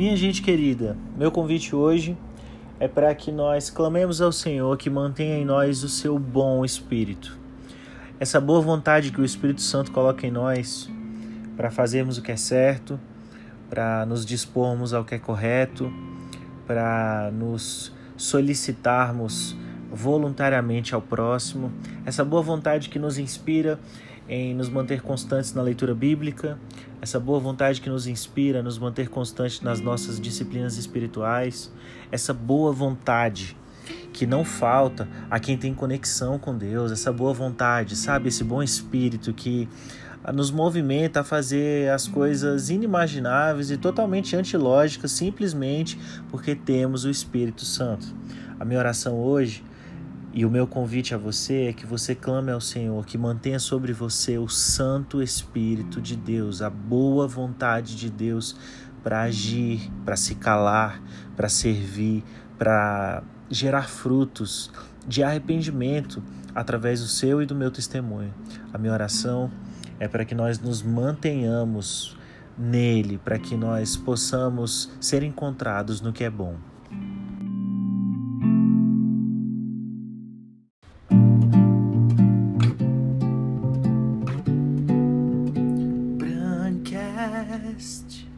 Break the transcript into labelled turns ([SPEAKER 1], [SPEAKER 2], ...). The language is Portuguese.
[SPEAKER 1] Minha gente querida, meu convite hoje é para que nós clamemos ao Senhor que mantenha em nós o seu bom espírito. Essa boa vontade que o Espírito Santo coloca em nós para fazermos o que é certo, para nos dispormos ao que é correto, para nos solicitarmos voluntariamente ao próximo, essa boa vontade que nos inspira em nos manter constantes na leitura bíblica, essa boa vontade que nos inspira a nos manter constantes nas nossas disciplinas espirituais, essa boa vontade que não falta a quem tem conexão com Deus, essa boa vontade, sabe? Esse bom espírito que nos movimenta a fazer as coisas inimagináveis e totalmente antilógicas simplesmente porque temos o Espírito Santo. A minha oração hoje e o meu convite a você é que você clame ao Senhor, que mantenha sobre você o Santo Espírito de Deus, a boa vontade de Deus para agir, para se calar, para servir, para gerar frutos de arrependimento através do seu e do meu testemunho. A minha oração é para que nós nos mantenhamos nele, para que nós possamos ser encontrados no que é bom. Just.